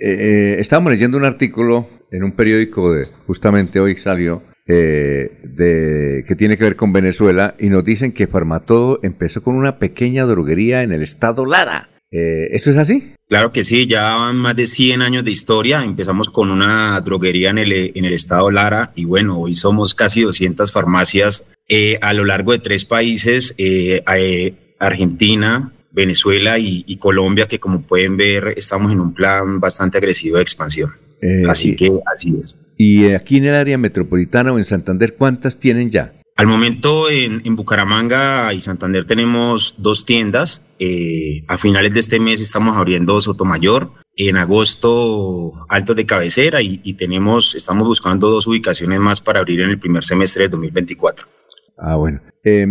eh, estábamos leyendo un artículo en un periódico de, justamente hoy salió, eh, que tiene que ver con Venezuela y nos dicen que Farmatodo empezó con una pequeña droguería en el estado Lara. Eh, ¿Eso es así? Claro que sí, ya van más de 100 años de historia. Empezamos con una droguería en el, en el estado Lara y bueno, hoy somos casi 200 farmacias eh, a lo largo de tres países, eh, Argentina, Venezuela y, Colombia, que como pueden ver estamos en un plan bastante agresivo de expansión. así que así es. ¿Y aquí en el área metropolitana o en Santander cuántas tienen ya? Al momento en, Bucaramanga y Santander tenemos dos tiendas. Eh, a finales de este mes estamos abriendo Sotomayor. En agosto Alto de Cabecera y, tenemos, estamos buscando dos ubicaciones más para abrir en el primer semestre de 2024. Ah, bueno. Eh,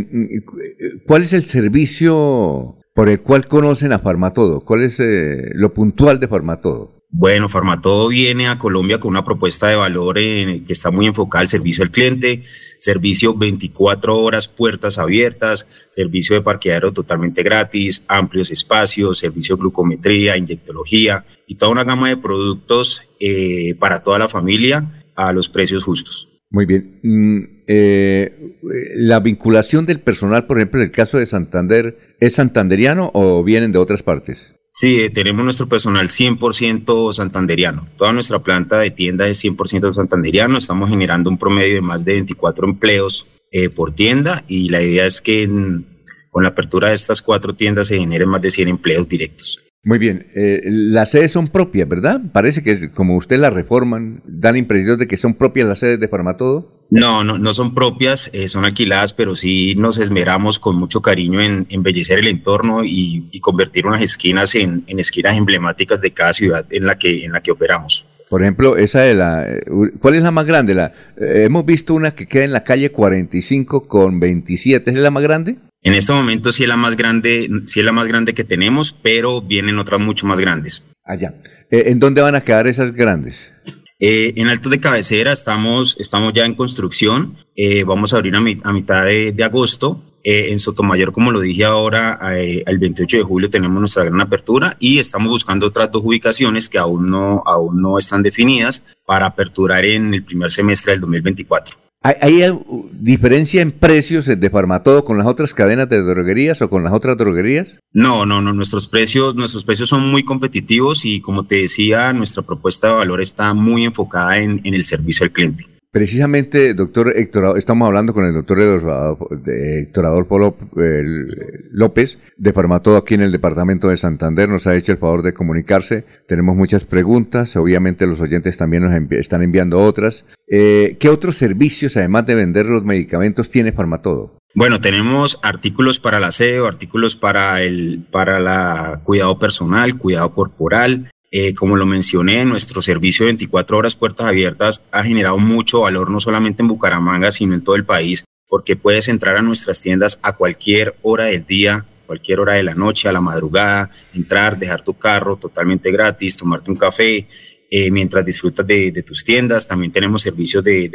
¿Cuál es el servicio por el cual conocen a Farmatodo? ¿Cuál es eh, lo puntual de Farmatodo? Bueno, Farmatodo viene a Colombia con una propuesta de valor que está muy enfocada al servicio al cliente, servicio 24 horas, puertas abiertas, servicio de parqueadero totalmente gratis, amplios espacios, servicio de glucometría, inyectología y toda una gama de productos eh, para toda la familia a los precios justos. Muy bien. Mm, eh, la vinculación del personal, por ejemplo, en el caso de Santander, ¿es santanderiano o vienen de otras partes? Sí, eh, tenemos nuestro personal 100% santanderiano. Toda nuestra planta de tienda es 100% santanderiano. Estamos generando un promedio de más de 24 empleos eh, por tienda y la idea es que con la apertura de estas cuatro tiendas se generen más de 100 empleos directos. Muy bien, eh, las sedes son propias, ¿verdad? Parece que como usted las reforman, da la impresión de que son propias las sedes de Farmatodo. No, no, no son propias, eh, son alquiladas, pero sí nos esmeramos con mucho cariño en embellecer el entorno y, convertir unas esquinas en, esquinas emblemáticas de cada ciudad en la que, en la que operamos. Por ejemplo, esa de la, eh, ¿cuál es la más grande? La, hemos visto una que queda en la calle 45 con 27, ¿es la más grande? En este momento sí es la más grande, sí es la más grande que tenemos, pero vienen otras mucho más grandes. Allá. Eh, ¿En dónde van a quedar esas grandes? Eh, en Alto de Cabecera estamos, estamos ya en construcción. Eh, vamos a abrir a, mitad de, agosto. en Sotomayor, como lo dije ahora, el 28 de julio tenemos nuestra gran apertura y estamos buscando otras dos ubicaciones que aún no, aún no están definidas para aperturar en el primer semestre del 2024. ¿Hay, diferencia en precios de Farmatodo con las otras cadenas de droguerías o con las otras droguerías? No, no, no. Nuestros precios, nuestros precios son muy competitivos y como te decía, nuestra propuesta de valor está muy enfocada en el servicio al cliente. Precisamente, doctor Héctor, estamos hablando con el doctor Héctor Adolfo López, de Farmatodo aquí en el departamento de Santander. Nos ha hecho el favor de comunicarse. Tenemos muchas preguntas. Obviamente los oyentes también nos están enviando otras. Eh, ¿Qué otros servicios, además de vender los medicamentos, tiene Farmatodo? Bueno, tenemos artículos para el aseo, artículos para el para la cuidado personal, cuidado corporal, eh, como lo mencioné, nuestro servicio de 24 horas puertas abiertas ha generado mucho valor no solamente en Bucaramanga, sino en todo el país, porque puedes entrar a nuestras tiendas a cualquier hora del día, cualquier hora de la noche, a la madrugada, entrar, dejar tu carro totalmente gratis, tomarte un café. Eh, mientras disfrutas de, tus tiendas, también tenemos servicios de,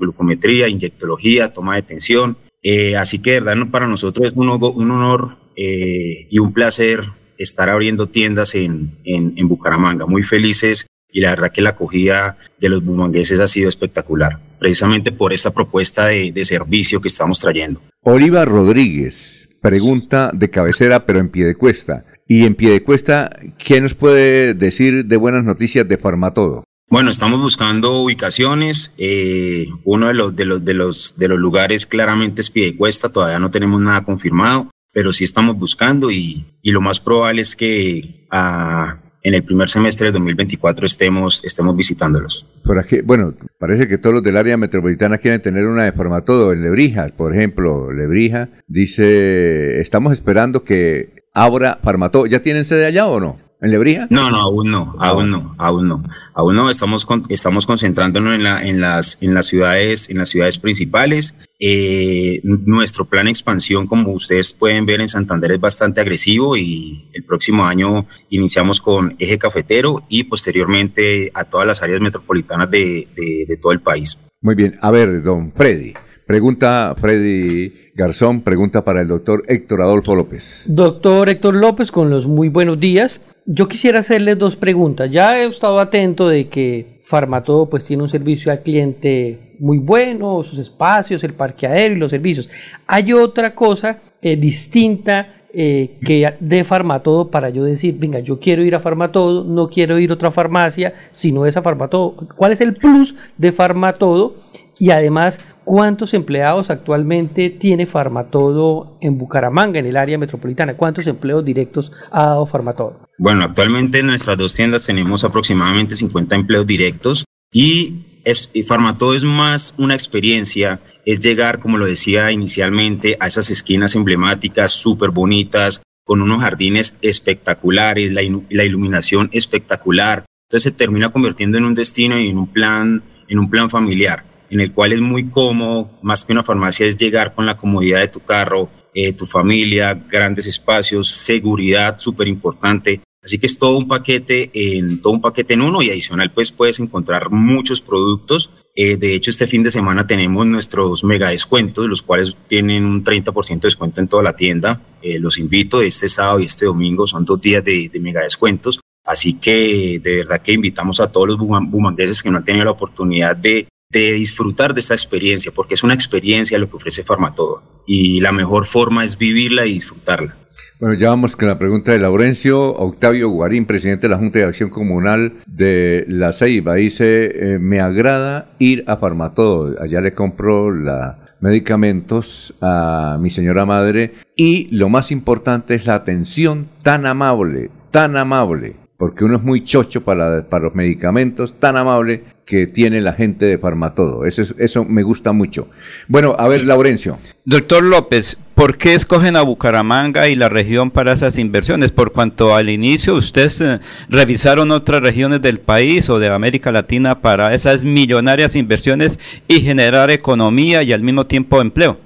glucometría, inyectología, toma de tensión. Eh, así que, de verdad, para nosotros es un, un honor y un placer estar abriendo tiendas en, en, Bucaramanga. Muy felices y la verdad que la acogida de los bumangueses ha sido espectacular, precisamente por esta propuesta de, de servicio que estamos trayendo. Oliva Rodríguez, pregunta de cabecera, pero en pie de cuesta. Y en pie de cuesta, ¿qué nos puede decir de buenas noticias de Farmatodo? Bueno, estamos buscando ubicaciones. Eh, uno de los, de, los, de, los, de los lugares claramente es pie de cuesta, todavía no tenemos nada confirmado pero sí estamos buscando y, lo más probable es que ah, en el primer semestre de 2024 estemos, estemos visitándolos. Por aquí, bueno, parece que todos los del área metropolitana quieren tener una de todo en Lebrija, por ejemplo, Lebrija dice, estamos esperando que abra Farmatodo. ¿Ya tienen sede allá o no? ¿En Lebrija? No, no, aún no, ah, aún no, aún no. Aún no, estamos, estamos concentrándonos en, la, en, las, en, las ciudades, en las ciudades principales. Eh, nuestro plan de expansión, como ustedes pueden ver en Santander, es bastante agresivo y el próximo año iniciamos con eje cafetero y posteriormente a todas las áreas metropolitanas de, de todo el país. Muy bien, a ver, don Freddy. Pregunta Freddy Garzón, pregunta para el doctor Héctor Adolfo López. Doctor Héctor López, con los muy buenos días. Yo quisiera hacerles dos preguntas. Ya he estado atento de que Farmatodo pues tiene un servicio al cliente muy bueno, sus espacios, el parqueadero y los servicios. Hay otra cosa eh, distinta eh, que de Farmatodo para yo decir, venga, yo quiero ir a Farmatodo, no quiero ir a otra farmacia, sino esa Farmatodo. ¿Cuál es el plus de Farmatodo? Y además, ¿cuántos empleados actualmente tiene Farmatodo en Bucaramanga, en el área metropolitana? ¿Cuántos empleos directos ha dado Farmatodo? Bueno, actualmente en nuestras dos tiendas tenemos aproximadamente 50 empleos directos y, es, Farmatodo es más una experiencia es llegar, como lo decía inicialmente, a esas esquinas emblemáticas súper bonitas, con unos jardines espectaculares, la, la, iluminación espectacular. Entonces se termina convirtiendo en un destino y en un plan, en un plan familiar, en el cual es muy cómodo, más que una farmacia es llegar con la comodidad de tu carro, eh, tu familia, grandes espacios, seguridad súper importante. Así que es todo un paquete en todo un paquete en uno y adicional pues puedes encontrar muchos productos. Eh, de hecho este fin de semana tenemos nuestros mega descuentos, los cuales tienen un 30% de descuento en toda la tienda. Eh, los invito este sábado y este domingo, son dos días de, mega descuentos. Así que de verdad que invitamos a todos los bumangueses que no han tenido la oportunidad de, disfrutar de esta experiencia, porque es una experiencia lo que ofrece Farmatodo y la mejor forma es vivirla y disfrutarla. Bueno, ya vamos con la pregunta de Laurencio Octavio Guarín, presidente de la Junta de Acción Comunal de La Ceiba. Dice, eh, me agrada ir a Farmatodo. Allá le compro los medicamentos a mi señora madre y lo más importante es la atención tan amable, tan amable porque uno es muy chocho para los medicamentos, tan amable que tiene la gente de Farmatodo. Eso, eso me gusta mucho. Bueno, a ver, Laurencio. Doctor López, ¿por qué escogen a Bucaramanga y la región para esas inversiones? Por cuanto al inicio ustedes eh, revisaron otras regiones del país o de América Latina para esas millonarias inversiones y generar economía y al mismo tiempo empleo.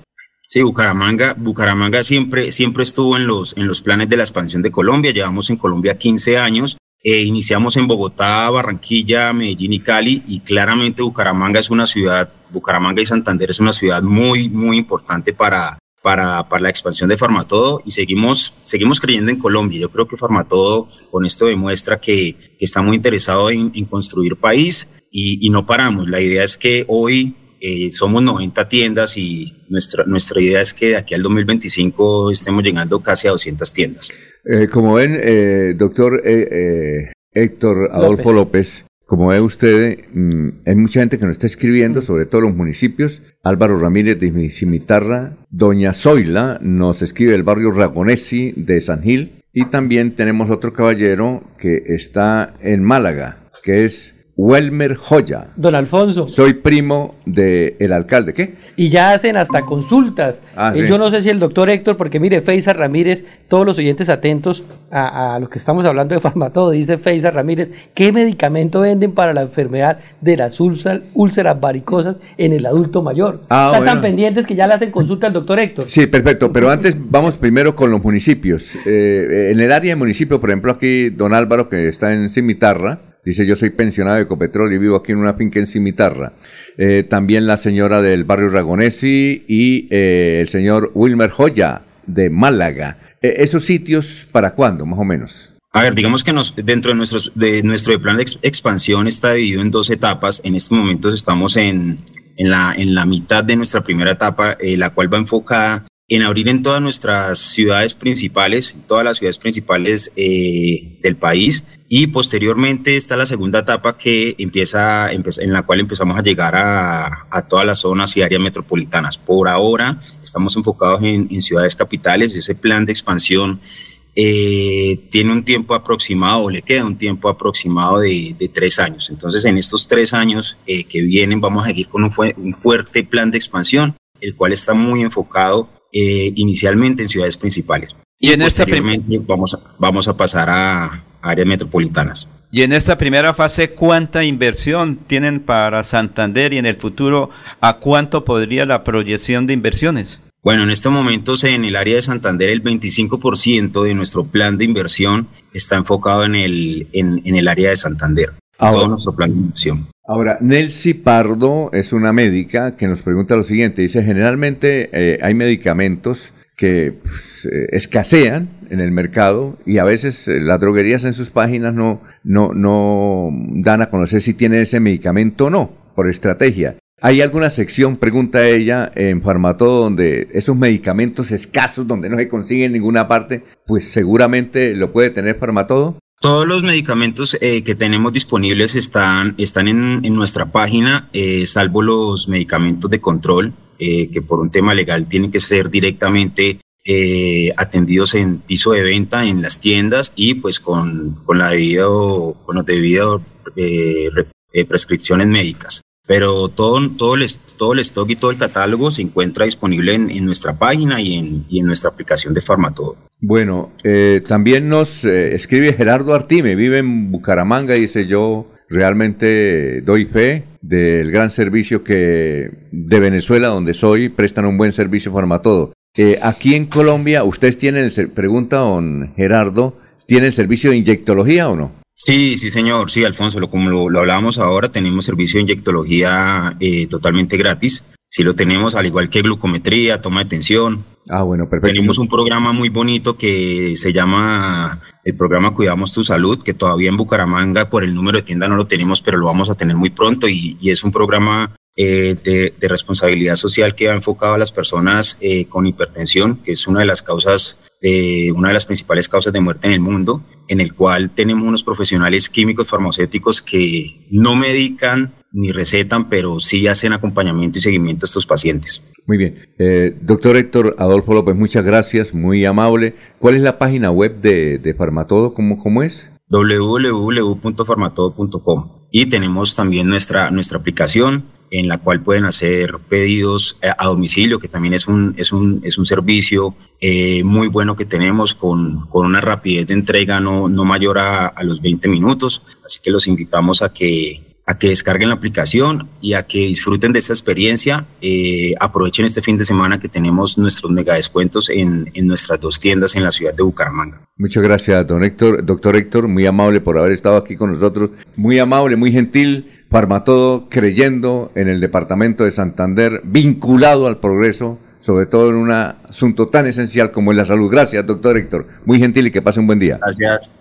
Sí, Bucaramanga, Bucaramanga siempre, siempre estuvo en los, en los planes de la expansión de Colombia. Llevamos en Colombia 15 años. Eh, iniciamos en Bogotá, Barranquilla, Medellín y Cali y claramente Bucaramanga es una ciudad, Bucaramanga y Santander es una ciudad muy, muy importante para, para, para la expansión de Farmatodo y seguimos, seguimos creyendo en Colombia. Yo creo que Farmatodo con esto demuestra que, está muy interesado en, construir país y, y no paramos. La idea es que hoy eh, somos 90 tiendas y nuestra, nuestra idea es que de aquí al 2025 estemos llegando casi a 200 tiendas. Eh, como ven, eh, doctor Héctor Adolfo López, como ve usted, mm, hay mucha gente que nos está escribiendo, sobre todo los municipios. Álvaro Ramírez de Cimitarra, Doña Zoila nos escribe del barrio Ragonesi de San Gil. Y también tenemos otro caballero que está en Málaga, que es Welmer Joya. Don Alfonso. Soy primo del el alcalde, ¿qué? Y ya hacen hasta consultas. Ah, eh, yo no sé si el doctor Héctor, porque mire, Feisa Ramírez, todos los oyentes atentos a, lo que estamos hablando de Farmatodo, dice Feisa Ramírez, ¿qué medicamento venden para la enfermedad de las úlceras, varicosas en el adulto mayor? Ah, Están tan pendientes que ya le hacen consulta al doctor Héctor. Sí, perfecto, pero antes vamos primero con los municipios. Eh, en el área de municipio, por ejemplo, aquí don Álvaro, que está en Cimitarra, Dice, yo soy pensionado de Ecopetrol y vivo aquí en una finca en Cimitarra. Eh, también la señora del barrio Ragonesi y eh, el señor Wilmer Joya de Málaga. Eh, ¿Esos sitios para cuándo, más o menos? A ver, digamos que nos, dentro de, nuestros, de nuestro plan de expansión está dividido en dos etapas. En este momento estamos en, en, la, en la mitad de nuestra primera etapa, la cual va enfocada en abrir en todas nuestras ciudades principales, todas las ciudades principales del país, y posteriormente está la segunda etapa que empieza, en la cual empezamos a llegar a, todas las zonas y áreas metropolitanas. Por ahora estamos enfocados en, ciudades capitales. Ese plan de expansión eh, tiene un tiempo aproximado, o le queda un tiempo aproximado de, tres años. Entonces, en estos tres años eh, que vienen, vamos a seguir con un, fuerte plan de expansión, el cual está muy enfocado eh, inicialmente en ciudades principales. Y, en esta vamos, vamos a pasar a, áreas metropolitanas. Y en esta primera fase, ¿cuánta inversión tienen para Santander y en el futuro a cuánto podría la proyección de inversiones? Bueno, en estos momentos en el área de Santander el 25% de nuestro plan de inversión está enfocado en el, en, el área de Santander. Ahora, todo nuestro plan de inversión. Ahora, Nelcy Pardo es una médica que nos pregunta lo siguiente. Dice, generalmente eh, hay medicamentos que pues, eh, escasean en el mercado y a veces eh, las droguerías en sus páginas no, no, no dan a conocer si tienen ese medicamento o no, por estrategia. ¿Hay alguna sección, pregunta ella, en Farmatodo donde esos medicamentos escasos, donde no se consiguen en ninguna parte, pues seguramente lo puede tener Farmatodo? Todos los medicamentos eh, que tenemos disponibles están, están en, nuestra página, eh, salvo los medicamentos de control, eh, que por un tema legal tienen que ser directamente atendidos en piso de venta, en las tiendas y pues con, con la debido, con las debidas prescripciones médicas. Pero todo, todo, el, todo el stock y todo el catálogo se encuentra disponible en, nuestra página y en, y en, nuestra aplicación de Farmatodo. Bueno, eh, también nos eh, escribe Gerardo Artime, vive en Bucaramanga y dice yo realmente doy fe del gran servicio que de Venezuela, donde soy, prestan un buen servicio Farmatodo. Eh, aquí en Colombia, ¿ustedes tienen, pregunta don Gerardo, ¿tienen servicio de inyectología o no? Sí, sí, señor. Sí, Alfonso, lo, como lo, hablábamos ahora, tenemos servicio de inyectología eh, totalmente gratis. Sí lo tenemos, al igual que glucometría, toma de tensión. Ah, bueno, perfecto. Tenemos un programa muy bonito que se llama el programa Cuidamos tu Salud, que todavía en Bucaramanga por el número de tienda no lo tenemos, pero lo vamos a tener muy pronto y, es un programa eh, de, responsabilidad social que ha enfocado a las personas eh, con hipertensión, que es una de las causas de una de las principales causas de muerte en el mundo, en el cual tenemos unos profesionales químicos farmacéuticos que no medican ni recetan, pero sí hacen acompañamiento y seguimiento a estos pacientes. Muy bien. Eh, doctor Héctor Adolfo López, muchas gracias, muy amable. ¿Cuál es la página web de, de Farmatodo? ¿Cómo, cómo es? www.farmatodo.com y tenemos también nuestra, nuestra aplicación en la cual pueden hacer pedidos eh, a domicilio, que también es un, es un, es un servicio eh, muy bueno que tenemos con, con, una rapidez de entrega no, no mayor a, a, los 20 minutos. Así que los invitamos a que, a que descarguen la aplicación y a que disfruten de esta experiencia. Eh, aprovechen este fin de semana que tenemos nuestros mega descuentos en, en nuestras dos tiendas en la ciudad de Bucaramanga. Muchas gracias, don Héctor. Doctor Héctor, muy amable por haber estado aquí con nosotros. Muy amable, muy gentil Farmatodo creyendo en el departamento de Santander, vinculado al progreso, sobre todo en un asunto tan esencial como es la salud. Gracias, doctor Héctor. Muy gentil y que pase un buen día. Gracias.